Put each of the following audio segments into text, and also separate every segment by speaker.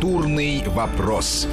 Speaker 1: Культурный вопрос.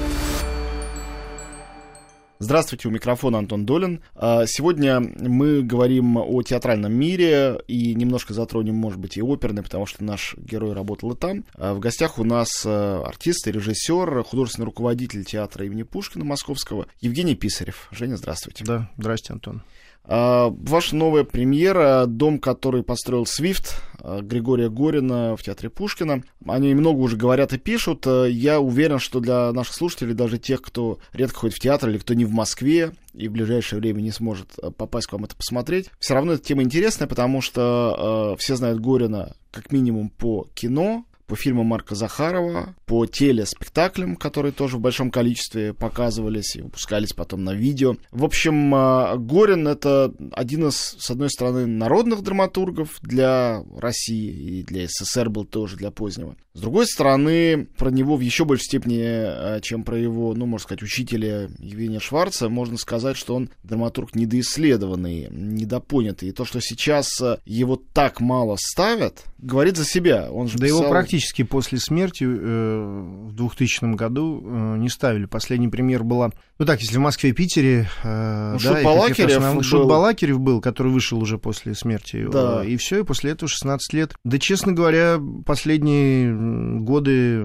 Speaker 2: Здравствуйте, у микрофона Антон Долин. А, сегодня мы говорим о театральном мире и немножко затронем, может быть, и оперный, потому что наш герой работал и там. А, в гостях у нас а, артист и режиссер, художественный руководитель театра имени Пушкина Московского Евгений Писарев. Женя, здравствуйте.
Speaker 3: Да, здрасте, Антон.
Speaker 2: Ваша новая премьера «Дом, который построил Свифт» Григория Горина в Театре Пушкина. Они много уже говорят и пишут. А, я уверен, что для наших слушателей, даже тех, кто редко ходит в театр или кто не в Москве и в ближайшее время не сможет попасть к вам это посмотреть, все равно эта тема интересная, потому что э, все знают Горина как минимум по кино, по фильмам Марка Захарова, по телеспектаклям, которые тоже в большом количестве показывались и выпускались потом на видео. В общем, а, Горин — это один из, с одной стороны, народных драматургов для России и для СССР был тоже для позднего. С другой стороны, про него в еще большей степени, а, чем про его, ну, можно сказать, учителя Евгения Шварца, можно сказать, что он драматург недоисследованный, недопонятый. И то, что сейчас а, его так мало ставят, говорит за себя. Он же
Speaker 3: да
Speaker 2: писал...
Speaker 3: его практически после смерти э, в 2000 году э, не ставили. Последний пример была, ну так, если в Москве и Питере...
Speaker 2: Э, ну, да, Шут Балакирев
Speaker 3: был. Шут Балакирев был, который вышел уже после смерти.
Speaker 2: Да.
Speaker 3: И все, и после этого 16 лет. Да, честно говоря, последние годы,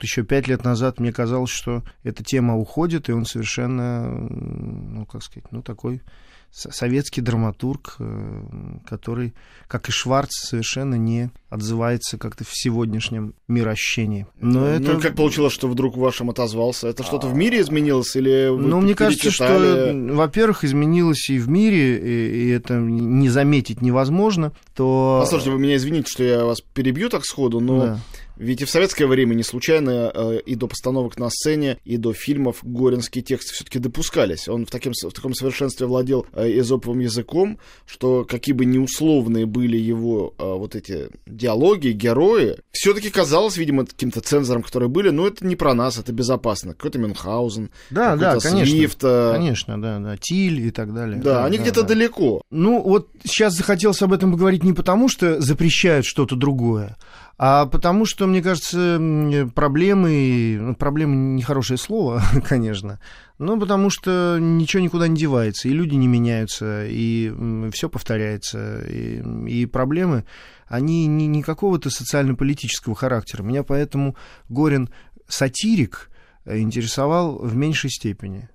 Speaker 3: еще 5 лет назад, мне казалось, что эта тема уходит, и он совершенно, ну, как сказать, ну, такой советский драматург, э, который, как и Шварц, совершенно не отзывается как-то в сегодняшнем мирощении.
Speaker 2: Но ну, это... как получилось, что вдруг вашем отозвался? Это что-то в мире изменилось или вы
Speaker 3: Ну, мне кажется, что, во-первых, изменилось и в мире, и, и это не заметить невозможно, то...
Speaker 2: Послушайте, вы меня извините, что я вас перебью так сходу, но... Да. Ведь и в советское время не случайно э, и до постановок на сцене, и до фильмов горинские тексты все-таки допускались. Он в, таким, в таком совершенстве владел э, эзоповым языком, что какие бы неусловные были его э, вот эти диалоги, герои, все-таки казалось, видимо, каким-то цензором, которые были, но это не про нас, это безопасно. Какой-то Мюнхгаузен,
Speaker 3: да, да, конечно,
Speaker 2: Свифт.
Speaker 3: Конечно, да, да, Тиль и так далее.
Speaker 2: Да,
Speaker 3: да
Speaker 2: они
Speaker 3: да,
Speaker 2: где-то
Speaker 3: да.
Speaker 2: далеко.
Speaker 3: Ну, вот сейчас захотелось об этом поговорить не потому, что запрещают что-то другое, а потому что, мне кажется, проблемы, ну, проблемы нехорошее слово, конечно, но потому что ничего никуда не девается, и люди не меняются, и все повторяется, и, и проблемы, они не, не какого-то социально-политического характера. Меня поэтому Горин сатирик интересовал в меньшей степени.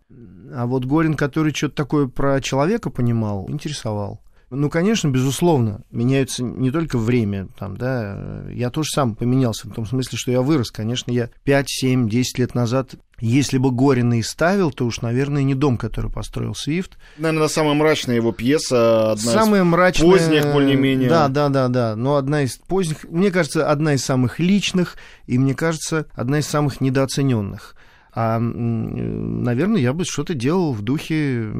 Speaker 3: А вот Горин, который что-то такое про человека понимал, интересовал. Ну, конечно, безусловно, меняются не только время, там, да, я тоже сам поменялся, в том смысле, что я вырос, конечно, я 5, 7, 10 лет назад, если бы Горина и ставил, то уж, наверное, не дом, который построил Свифт.
Speaker 2: Наверное, самая мрачная его пьеса, одна
Speaker 3: самая
Speaker 2: из
Speaker 3: мрачная,
Speaker 2: поздних, более-менее.
Speaker 3: Да, да, да, да, но одна из поздних, мне кажется, одна из самых личных, и, мне кажется, одна из самых недооцененных. А, наверное, я бы что-то делал в духе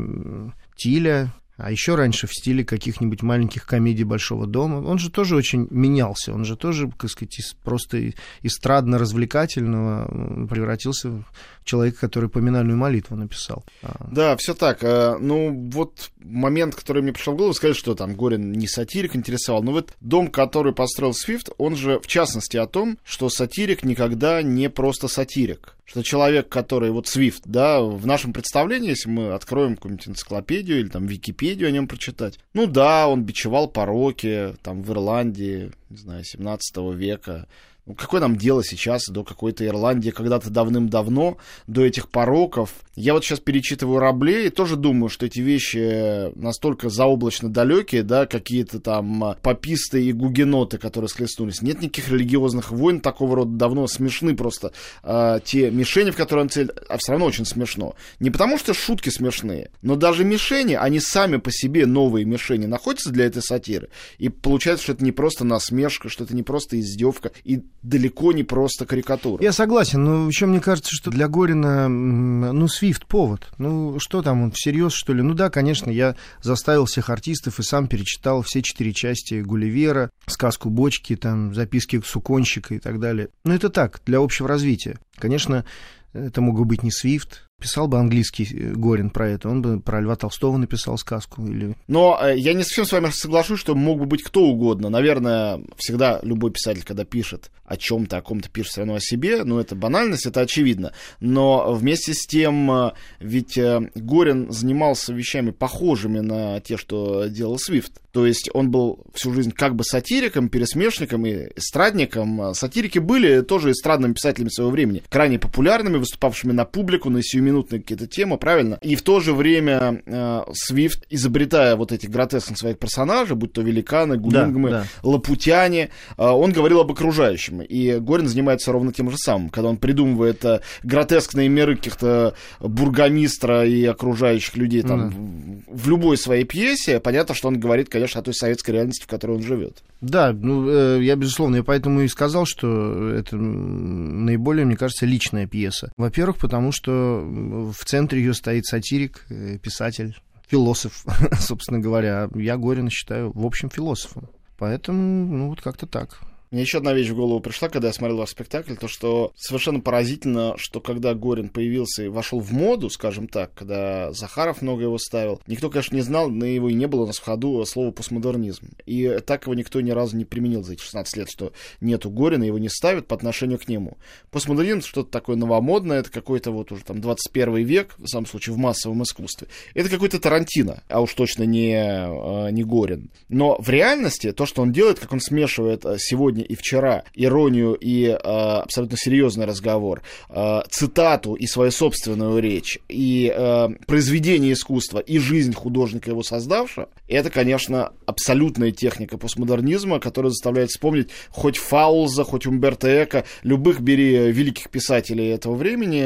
Speaker 3: Тиля, а еще раньше в стиле каких-нибудь маленьких комедий Большого дома. Он же тоже очень менялся, он же тоже, так сказать, из, просто эстрадно-развлекательного превратился в человека, который поминальную молитву написал.
Speaker 2: А. Да, все так. Э, ну, вот момент, который мне пришел в голову, сказать, что там Горин не сатирик интересовал. Но вот дом, который построил Свифт, он же в частности о том, что сатирик никогда не просто сатирик что человек, который вот Свифт, да, в нашем представлении, если мы откроем какую-нибудь энциклопедию или там Википедию о нем прочитать, ну да, он бичевал пороки там в Ирландии, не знаю, 17 века, какое нам дело сейчас до какой-то Ирландии, когда-то давным-давно, до этих пороков? Я вот сейчас перечитываю Рабле и тоже думаю, что эти вещи настолько заоблачно далекие, да, какие-то там пописты и гугеноты, которые схлестнулись. Нет никаких религиозных войн такого рода давно. Смешны просто э, те мишени, в которые он цель, а все равно очень смешно. Не потому что шутки смешные, но даже мишени, они сами по себе, новые мишени, находятся для этой сатиры. И получается, что это не просто насмешка, что это не просто издевка. И далеко не просто карикатура.
Speaker 3: Я согласен, но еще мне кажется, что для Горина, ну, Свифт повод. Ну, что там, он всерьез, что ли? Ну да, конечно, я заставил всех артистов и сам перечитал все четыре части Гулливера, сказку Бочки, там, записки Суконщика и так далее. Но это так, для общего развития. Конечно, это мог бы быть не Свифт, Писал бы английский э, Горин про это, он бы про Льва Толстого написал сказку. Или...
Speaker 2: Но э, я не совсем с вами соглашусь, что мог бы быть кто угодно. Наверное, всегда любой писатель, когда пишет о чем-то, о ком-то пишет все равно о себе, ну, это банальность, это очевидно. Но вместе с тем, э, ведь э, Горин занимался вещами похожими на те, что делал Свифт. То есть он был всю жизнь как бы сатириком, пересмешником и эстрадником. Сатирики были тоже эстрадными писателями своего времени, крайне популярными, выступавшими на публику, на сиюминутные какие-то темы, правильно? И в то же время э, Свифт, изобретая вот эти гротескных своих персонажей, будь то великаны, гулингмы, да, да. лапутяне, э, он говорил об окружающем. И Горин занимается ровно тем же самым, когда он придумывает э, гротескные миры каких-то бургомистра и окружающих людей там mm. в, в любой своей пьесе, понятно, что он говорит, конечно, о той советской реальности, в которой он живет.
Speaker 3: Да, ну, э, я, безусловно, я поэтому и сказал, что это наиболее, мне кажется, личная пьеса. Во-первых, потому что в центре ее стоит сатирик, э, писатель, философ, собственно говоря. Я Горина считаю, в общем, философом. Поэтому, ну, вот как-то так.
Speaker 2: Мне еще одна вещь в голову пришла, когда я смотрел ваш спектакль, то что совершенно поразительно, что когда Горин появился и вошел в моду, скажем так, когда Захаров много его ставил, никто, конечно, не знал, на его и не было у нас в ходу слова постмодернизм. И так его никто ни разу не применил за эти 16 лет, что нету Горина, его не ставят по отношению к нему. Постмодернизм что-то такое новомодное, это какой-то вот уже там 21 век, в самом случае в массовом искусстве. Это какой-то Тарантино, а уж точно не, а, не Горин. Но в реальности то, что он делает, как он смешивает а, сегодня сегодня и вчера, иронию и э, абсолютно серьезный разговор, э, цитату и свою собственную речь, и э, произведение искусства, и жизнь художника, его создавшего, это, конечно, абсолютная техника постмодернизма, которая заставляет вспомнить хоть Фаулза, хоть Умберто Эко, любых бери великих писателей этого времени,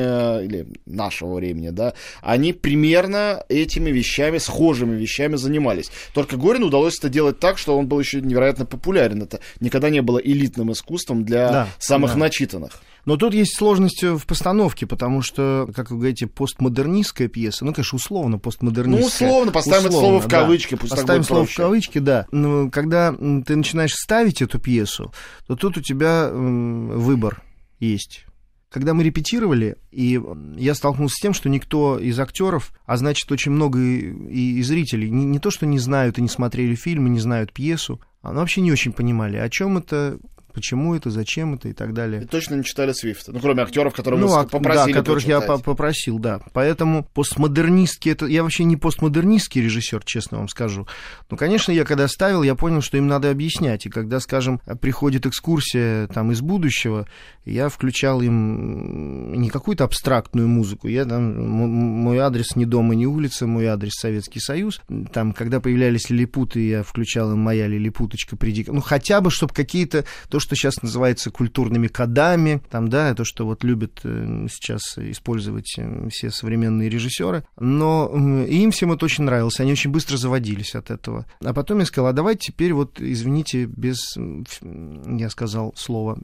Speaker 2: или нашего времени, да, они примерно этими вещами, схожими вещами занимались. Только Горину удалось это делать так, что он был еще невероятно популярен. Это никогда не было элитным искусством для да, самых да. начитанных.
Speaker 3: Но тут есть сложность в постановке, потому что, как вы говорите, постмодернистская пьеса, ну, конечно, условно постмодернистская.
Speaker 2: Ну, условно, поставим условно, это слово в кавычки, да.
Speaker 3: пусть Поставим слово проще. в кавычки, да. Но когда ты начинаешь ставить эту пьесу, то тут у тебя выбор есть. Когда мы репетировали, и я столкнулся с тем, что никто из актеров, а значит, очень много и, и зрителей, не, не то, что не знают и не смотрели фильмы, не знают пьесу, вообще не очень понимали, о чем это, почему это, зачем это и так далее. И
Speaker 2: точно не читали Свифта, ну, кроме актеров, которые ну, вы попросили
Speaker 3: Да, которых я попросил, да. Поэтому постмодернистский, это, я вообще не постмодернистский режиссер, честно вам скажу. Но, конечно, я когда ставил, я понял, что им надо объяснять. И когда, скажем, приходит экскурсия там из будущего, я включал им не какую-то абстрактную музыку, я там, мой адрес не дома, не улица, мой адрес Советский Союз. Там, когда появлялись лилипуты, я включал им моя лилипуточка, приди. Ну, хотя бы, чтобы какие-то, то, что сейчас называется культурными кодами, там, да, то, что вот любят э, сейчас использовать э, все современные режиссеры. Но им всем это очень нравилось, они очень быстро заводились от этого. А потом я сказал, а давайте теперь вот, извините, без, я сказал слово,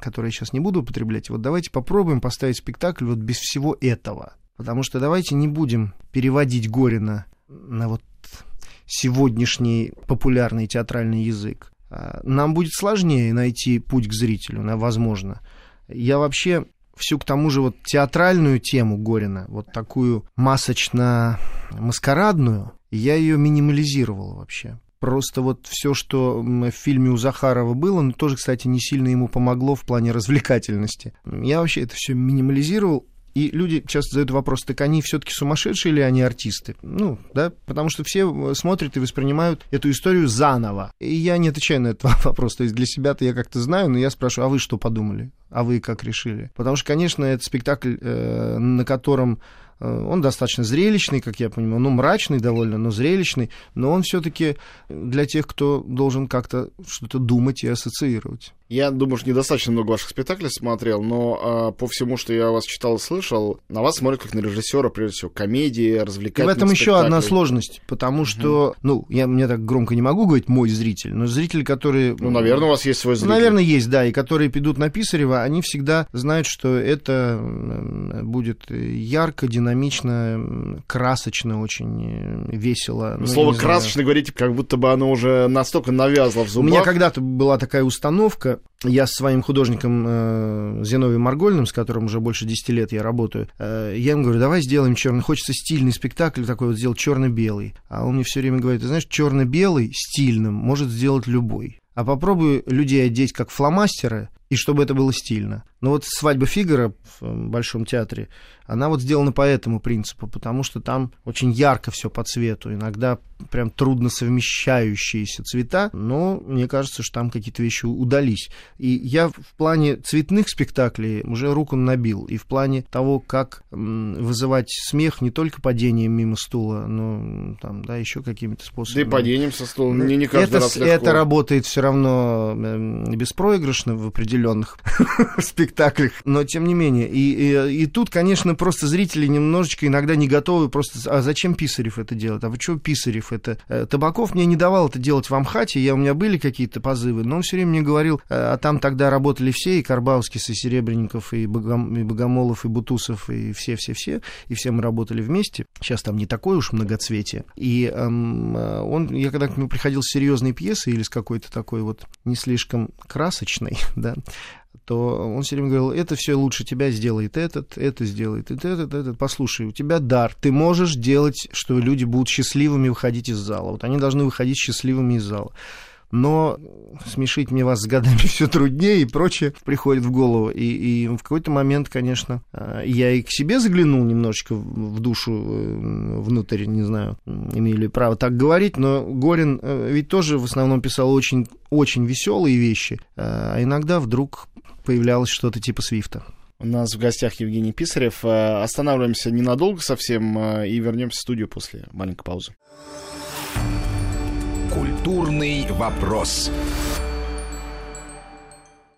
Speaker 3: которое я сейчас не буду употреблять, вот давайте попробуем поставить спектакль вот без всего этого. Потому что давайте не будем переводить Горина на вот сегодняшний популярный театральный язык. А, нам будет сложнее найти путь к зрителю, возможно. Я вообще всю к тому же вот театральную тему Горина, вот такую масочно-маскарадную, я ее минимализировал вообще. Просто вот все, что в фильме у Захарова было, ну, тоже, кстати, не сильно ему помогло в плане развлекательности. Я вообще это все минимализировал, и люди часто задают вопрос, так они все-таки сумасшедшие или они артисты? Ну, да, потому что все э, смотрят и воспринимают эту историю заново. И я не отвечаю на этот вопрос. То есть для себя-то я как-то знаю, но я спрашиваю, а вы что подумали? А вы как решили? Потому что, конечно, это спектакль, э, на котором Э, он достаточно зрелищный, как я понимаю, ну, мрачный довольно, но зрелищный, но он все-таки для тех, кто должен как-то что-то думать и ассоциировать.
Speaker 2: Я думаю, что недостаточно много ваших спектаклей смотрел, но а, по всему, что я вас читал и слышал, на вас смотрят как на режиссера, прежде всего, комедии, развлекательных
Speaker 3: И в этом еще одна сложность, потому что, угу. ну, я мне так громко не могу говорить мой зритель, но зрители, которые...
Speaker 2: Ну, наверное, у вас есть свой зритель.
Speaker 3: Наверное, есть, да, и которые идут на Писарева, они всегда знают, что это будет ярко, динамично, красочно, очень э, весело.
Speaker 2: Ну, Слово «красочно» говорите, как будто бы оно уже настолько навязло в зубах.
Speaker 3: У меня когда-то была такая установка, я с своим художником э, Зиновием Маргольным, с которым уже больше 10 лет я работаю, э, я ему говорю, давай сделаем черный, хочется стильный спектакль такой вот сделать черно-белый. А он мне все время говорит, ты знаешь, черно-белый стильным может сделать любой. А попробуй людей одеть как фломастеры, и чтобы это было стильно. Но вот свадьба Фигара в э, Большом театре, она вот сделана по этому принципу, потому что там очень ярко все по цвету, иногда прям трудно совмещающиеся цвета, но мне кажется, что там какие-то вещи удались. И я в плане цветных спектаклей уже руку набил, и в плане того, как вызывать смех не только падением мимо стула, но там, да, еще какими-то способами.
Speaker 2: Да и падением со стула не, не каждый
Speaker 3: это,
Speaker 2: раз легко.
Speaker 3: Это работает все равно беспроигрышно в определенных спектаклях, но тем не менее. И, и, и тут, конечно, просто зрители немножечко иногда не готовы просто... А зачем Писарев это делает? А вы что Писарев это? Э, Табаков мне не давал это делать в Амхате, я, у меня были какие-то позывы, но он все время мне говорил, э, а там тогда работали все, и Карбаускис, и Серебренников, и, Богом, и Богомолов, и Бутусов, и все-все-все, и все мы работали вместе. Сейчас там не такое уж многоцветие. И эм, э, он, я когда к нему приходил с серьезной пьесой или с какой-то такой вот не слишком красочной, да, то он все время говорил, это все лучше тебя сделает этот, это сделает этот, этот, этот. Послушай, у тебя дар, ты можешь делать, что люди будут счастливыми выходить из зала. Вот они должны выходить счастливыми из зала но смешить мне вас с годами все труднее и прочее приходит в голову. И, и в какой-то момент, конечно, а, я и к себе заглянул немножечко в душу э, внутрь, не знаю, имею ли право так говорить, но Горин э, ведь тоже в основном писал очень, очень веселые вещи, а иногда вдруг появлялось что-то типа Свифта.
Speaker 2: У нас в гостях Евгений Писарев. Э, останавливаемся ненадолго совсем и вернемся в студию после маленькой паузы.
Speaker 1: Культурный вопрос.